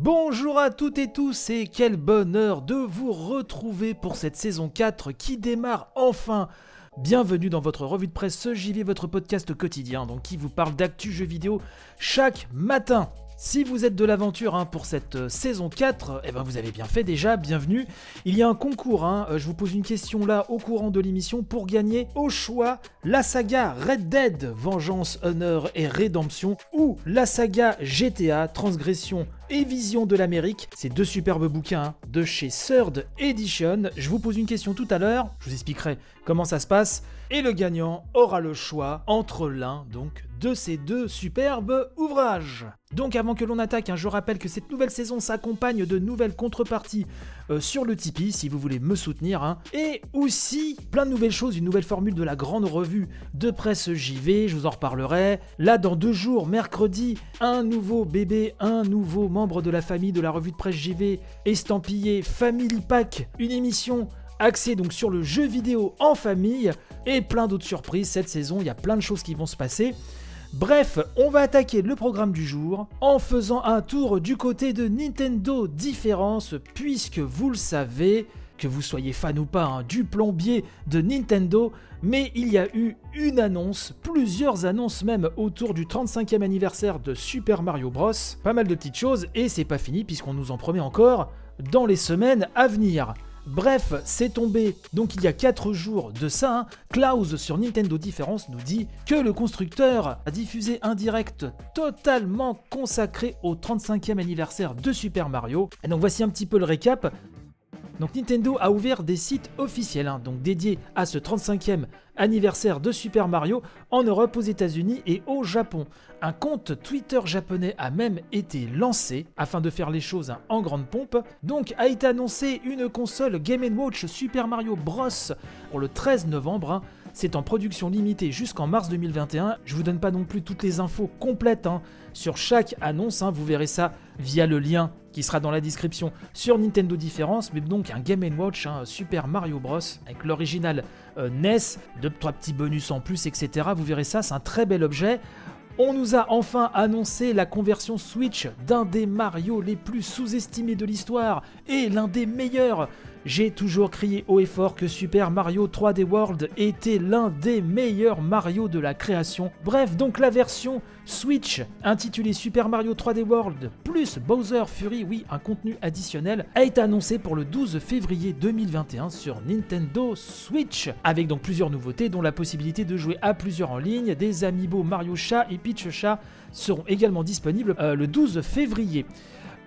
Bonjour à toutes et tous et quel bonheur de vous retrouver pour cette saison 4 qui démarre enfin. Bienvenue dans votre revue de presse JV, votre podcast quotidien, donc qui vous parle d'actu jeux vidéo chaque matin. Si vous êtes de l'aventure hein, pour cette euh, saison 4, eh ben vous avez bien fait déjà, bienvenue. Il y a un concours, hein, euh, je vous pose une question là au courant de l'émission pour gagner au choix la saga Red Dead, Vengeance, Honneur et Rédemption ou la saga GTA, Transgression et Vision de l'Amérique. C'est deux superbes bouquins hein, de chez Third Edition. Je vous pose une question tout à l'heure, je vous expliquerai comment ça se passe. Et le gagnant aura le choix entre l'un donc de ces deux superbes ouvrages. Donc avant que l'on attaque, hein, je rappelle que cette nouvelle saison s'accompagne de nouvelles contreparties euh, sur le Tipeee si vous voulez me soutenir. hein. Et aussi plein de nouvelles choses, une nouvelle formule de la grande revue de presse JV, je vous en reparlerai. Là dans deux jours, mercredi, un nouveau bébé, un nouveau de la famille de la revue de presse JV estampillé Family Pack, une émission axée donc sur le jeu vidéo en famille et plein d'autres surprises cette saison, il y a plein de choses qui vont se passer. Bref, on va attaquer le programme du jour en faisant un tour du côté de Nintendo Différence, puisque vous le savez, que vous soyez fan ou pas hein, du plombier de Nintendo, mais il y a eu une annonce, plusieurs annonces même autour du 35e anniversaire de Super Mario Bros. Pas mal de petites choses, et c'est pas fini puisqu'on nous en promet encore dans les semaines à venir. Bref, c'est tombé donc il y a 4 jours de ça. hein. Klaus sur Nintendo Difference nous dit que le constructeur a diffusé un direct totalement consacré au 35e anniversaire de Super Mario. Et donc voici un petit peu le récap. Donc Nintendo a ouvert des sites officiels, hein, donc dédiés à ce 35e anniversaire de Super Mario en Europe, aux États-Unis et au Japon. Un compte Twitter japonais a même été lancé afin de faire les choses hein, en grande pompe. Donc a été annoncé une console Game Watch Super Mario Bros pour le 13 novembre. hein. C'est en production limitée jusqu'en mars 2021. Je vous donne pas non plus toutes les infos complètes hein, sur chaque annonce. hein. Vous verrez ça via le lien qui sera dans la description sur Nintendo Différence, mais donc un Game Watch hein, Super Mario Bros avec l'original euh, NES, deux trois petits bonus en plus, etc. Vous verrez ça, c'est un très bel objet. On nous a enfin annoncé la conversion Switch d'un des Mario les plus sous-estimés de l'histoire et l'un des meilleurs. J'ai toujours crié haut et fort que Super Mario 3D World était l'un des meilleurs Mario de la création. Bref, donc la version Switch intitulée Super Mario 3D World plus Bowser Fury, oui, un contenu additionnel, a été annoncée pour le 12 février 2021 sur Nintendo Switch, avec donc plusieurs nouveautés dont la possibilité de jouer à plusieurs en ligne, des amiibo Mario Chat et Peach Chat seront également disponibles euh, le 12 février.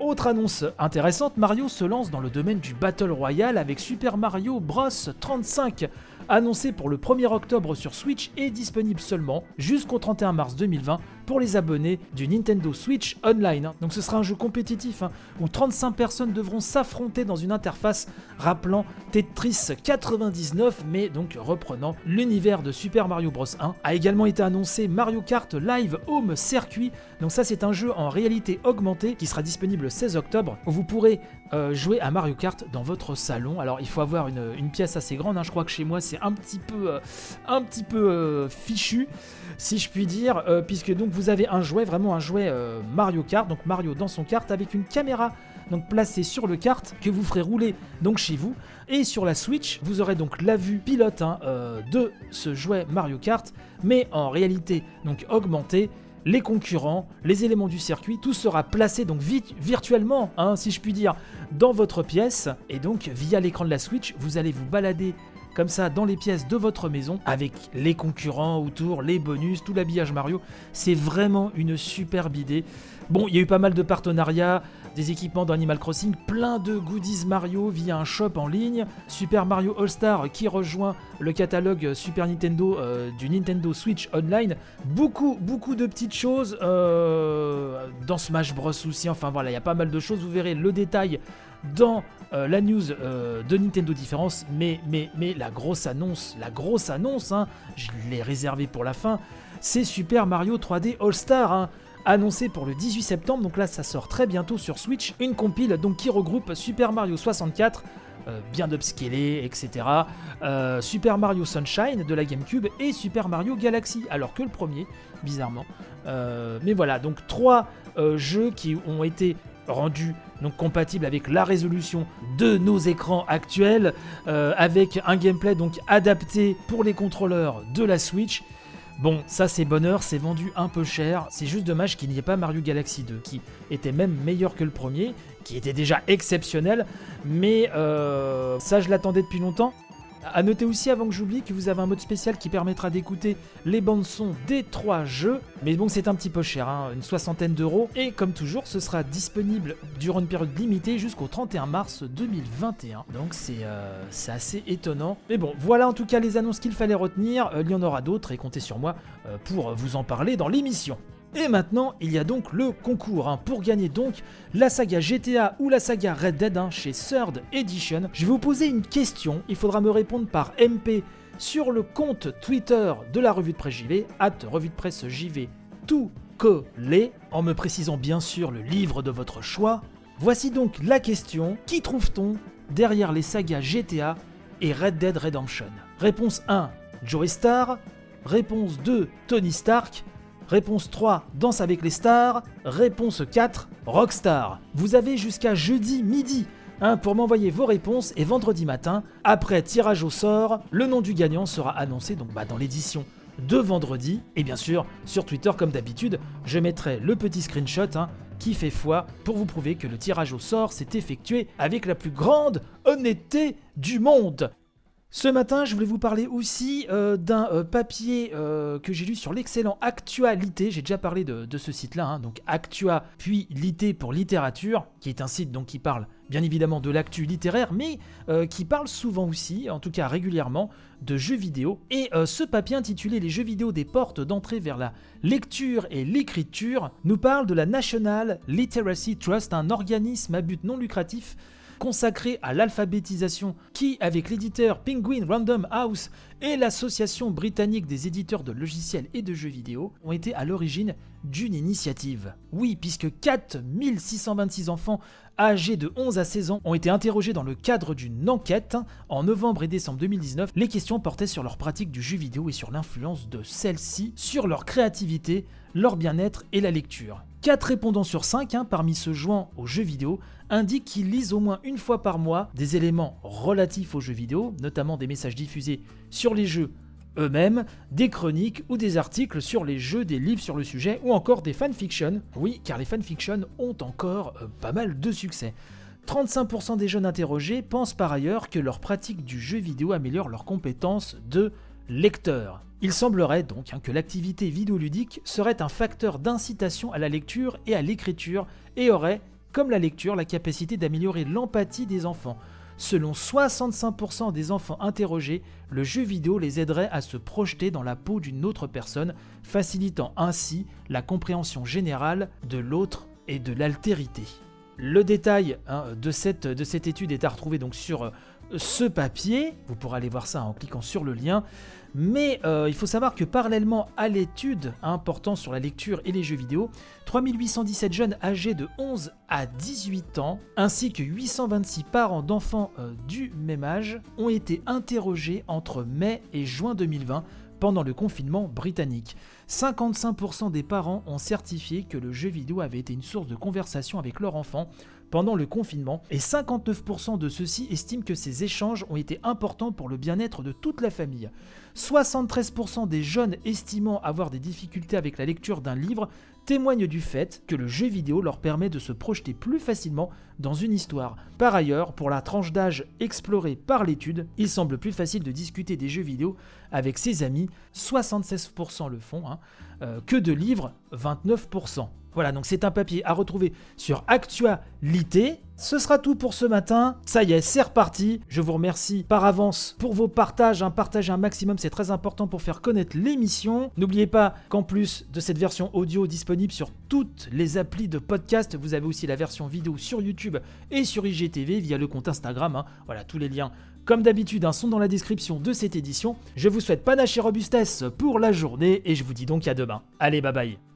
Autre annonce intéressante, Mario se lance dans le domaine du Battle Royale avec Super Mario Bros. 35, annoncé pour le 1er octobre sur Switch et disponible seulement jusqu'au 31 mars 2020 pour les abonnés du Nintendo Switch Online. Donc ce sera un jeu compétitif hein, où 35 personnes devront s'affronter dans une interface rappelant Tetris 99 mais donc reprenant l'univers de Super Mario Bros 1. A également été annoncé Mario Kart Live Home Circuit. Donc ça c'est un jeu en réalité augmentée qui sera disponible le 16 octobre où vous pourrez euh, jouer à Mario Kart dans votre salon. Alors il faut avoir une, pièce assez grande, hein. je crois que chez moi c'est un petit peu, euh, un petit peu euh, fichu si je puis dire, puisque donc vous avez un jouet, vraiment un jouet euh, Mario Kart, donc Mario dans son kart avec une caméra donc placée sur le kart que vous ferez rouler donc chez vous. Et sur la Switch, vous aurez donc la vue pilote hein, euh, de ce jouet Mario Kart, mais en réalité donc augmentée les concurrents, les éléments du circuit, tout sera placé donc vi- virtuellement, hein, si je puis dire, dans votre pièce. Et donc via l'écran de la Switch, vous allez vous balader comme ça dans les pièces de votre maison avec les concurrents autour, les bonus, tout l'habillage Mario. C'est vraiment une superbe idée. Bon, il y a eu pas mal de partenariats, des équipements d'Animal Crossing, plein de goodies Mario via un shop en ligne, Super Mario All-Star qui rejoint le catalogue Super Nintendo euh, du Nintendo Switch Online, beaucoup beaucoup de petites choses euh, dans Smash Bros aussi, enfin voilà, il y a pas mal de choses, vous verrez le détail dans euh, la news euh, de Nintendo Différence, mais, mais, la grosse annonce, la grosse annonce, hein, je l'ai réservé pour la fin, c'est Super Mario 3D All-Star, hein, annoncé pour le 18 septembre, donc là ça sort très bientôt sur Switch, une compile donc qui regroupe Super Mario 64, euh, bien upscalé, etc. Super Mario Sunshine de la GameCube et Super Mario Galaxy, alors que le premier, bizarrement. Mais voilà, donc trois jeux qui ont été rendu donc compatible avec la résolution de nos écrans actuels, euh, avec un gameplay donc adapté pour les contrôleurs de la Switch. Bon, ça c'est bonheur, c'est vendu un peu cher. C'est juste dommage qu'il n'y ait pas Mario Galaxy 2, qui était même meilleur que le premier, qui était déjà exceptionnel, mais euh, ça je l'attendais depuis longtemps. A noter aussi avant que j'oublie que vous avez un mode spécial qui permettra d'écouter les bandes son des trois jeux, mais bon c'est un petit peu cher, hein, une soixantaine d'euros, et comme toujours ce sera disponible durant une période limitée jusqu'au 31 mars 2021, donc euh, c'est assez étonnant. Mais bon voilà en tout cas les annonces qu'il fallait retenir, euh, il y en aura d'autres et comptez sur moi euh, pour vous en parler dans l'émission. Et maintenant, il y a donc le concours. Hein. Pour gagner donc la saga GTA ou la saga Red Dead hein, chez Third Edition, je vais vous poser une question. Il faudra me répondre par MP sur le compte Twitter de la revue de presse JV, at revue de presse JV, tout collé, en me précisant bien sûr le livre de votre choix. Voici donc la question. Qui trouve-t-on derrière les sagas GTA et Red Dead Redemption? Réponse 1, Joey Star. Réponse 2, Tony Stark. Réponse 3, Danse avec les stars. Réponse 4, Rockstar. Vous avez jusqu'à jeudi midi pour m'envoyer vos réponses et vendredi matin, après tirage au sort, le nom du gagnant sera annoncé donc bah, dans l'édition de vendredi. Et bien sûr, sur Twitter, comme d'habitude, je mettrai le petit screenshot hein, qui fait foi pour vous prouver que le tirage au sort s'est effectué avec la plus grande honnêteté du monde. Ce matin, je voulais vous parler aussi euh, d'un euh, papier euh, que j'ai lu sur l'excellent Actualité. J'ai déjà parlé de, ce site-là, hein, donc Actua puis Lité pour littérature, qui est un site donc qui parle bien évidemment de l'actu littéraire, mais qui parle souvent aussi, en tout cas régulièrement, de jeux vidéo. Et ce papier intitulé Les jeux vidéo des portes d'entrée vers la lecture et l'écriture nous parle de la National Literacy Trust, un organisme à but non lucratif consacré à l'alphabétisation qui, avec l'éditeur Penguin Random House et l'association britannique des éditeurs de logiciels et de jeux vidéo, ont été à l'origine d'une initiative. Oui, puisque 4626 enfants âgés de 11 à 16 ans ont été interrogés dans le cadre d'une enquête. En novembre et décembre 2019, les questions portaient sur leur pratique du jeu vidéo et sur l'influence de celle-ci sur leur créativité, leur bien-être et la lecture. 4 répondants sur 5, hein, parmi ceux jouant aux jeux vidéo, indiquent qu'ils lisent au moins une fois par mois des éléments relatifs aux jeux vidéo, notamment des messages diffusés sur les jeux eux-mêmes, des chroniques ou des articles sur les jeux, des livres sur le sujet ou encore des fanfictions. Oui, car les fanfictions ont encore euh, pas mal de succès. 35% des jeunes interrogés pensent par ailleurs que leur pratique du jeu vidéo améliore leurs compétences de lecteur. Il semblerait donc hein, que l'activité vidéoludique serait un facteur d'incitation à la lecture et à l'écriture et aurait, comme la lecture, la capacité d'améliorer l'empathie des enfants. Selon 65% des enfants interrogés, le jeu vidéo les aiderait à se projeter dans la peau d'une autre personne, facilitant ainsi la compréhension générale de l'autre et de l'altérité. Le détail hein, de, cette, de cette étude est à retrouver sur euh, ce papier. Vous pourrez aller voir ça en cliquant sur le lien. Mais euh, il faut savoir que parallèlement à l'étude portant sur la lecture et les jeux vidéo, 3817 jeunes âgés de 11 à 18 ans, ainsi que 826 parents d'enfants euh, du même âge, ont été interrogés entre mai et juin 2020 pendant le confinement britannique. 55% des parents ont certifié que le jeu vidéo avait été une source de conversation avec leur enfant pendant le confinement, et 59% de ceux-ci estiment que ces échanges ont été importants pour le bien-être de toute la famille. 73% des jeunes estimant avoir des difficultés avec la lecture d'un livre témoignent du fait que le jeu vidéo leur permet de se projeter plus facilement dans une histoire. Par ailleurs, pour la tranche d'âge explorée par l'étude, il semble plus facile de discuter des jeux vidéo avec ses amis, 76% le font, hein, euh, que de livres, 29%. Voilà, donc c'est un papier à retrouver sur Actualité. Ce sera tout pour ce matin. Ça y est, c'est reparti. Je vous remercie par avance pour vos partages. Un partage un maximum, c'est très important pour faire connaître l'émission. N'oubliez pas qu'en plus de cette version audio disponible sur toutes les applis de podcast, vous avez aussi la version vidéo sur YouTube et sur IGTV via le compte Instagram. Hein. Voilà, tous les liens comme d'habitude, un sont dans la description de cette édition. Je vous souhaite panache et robustesse pour la journée et je vous dis donc à demain. Allez, bye bye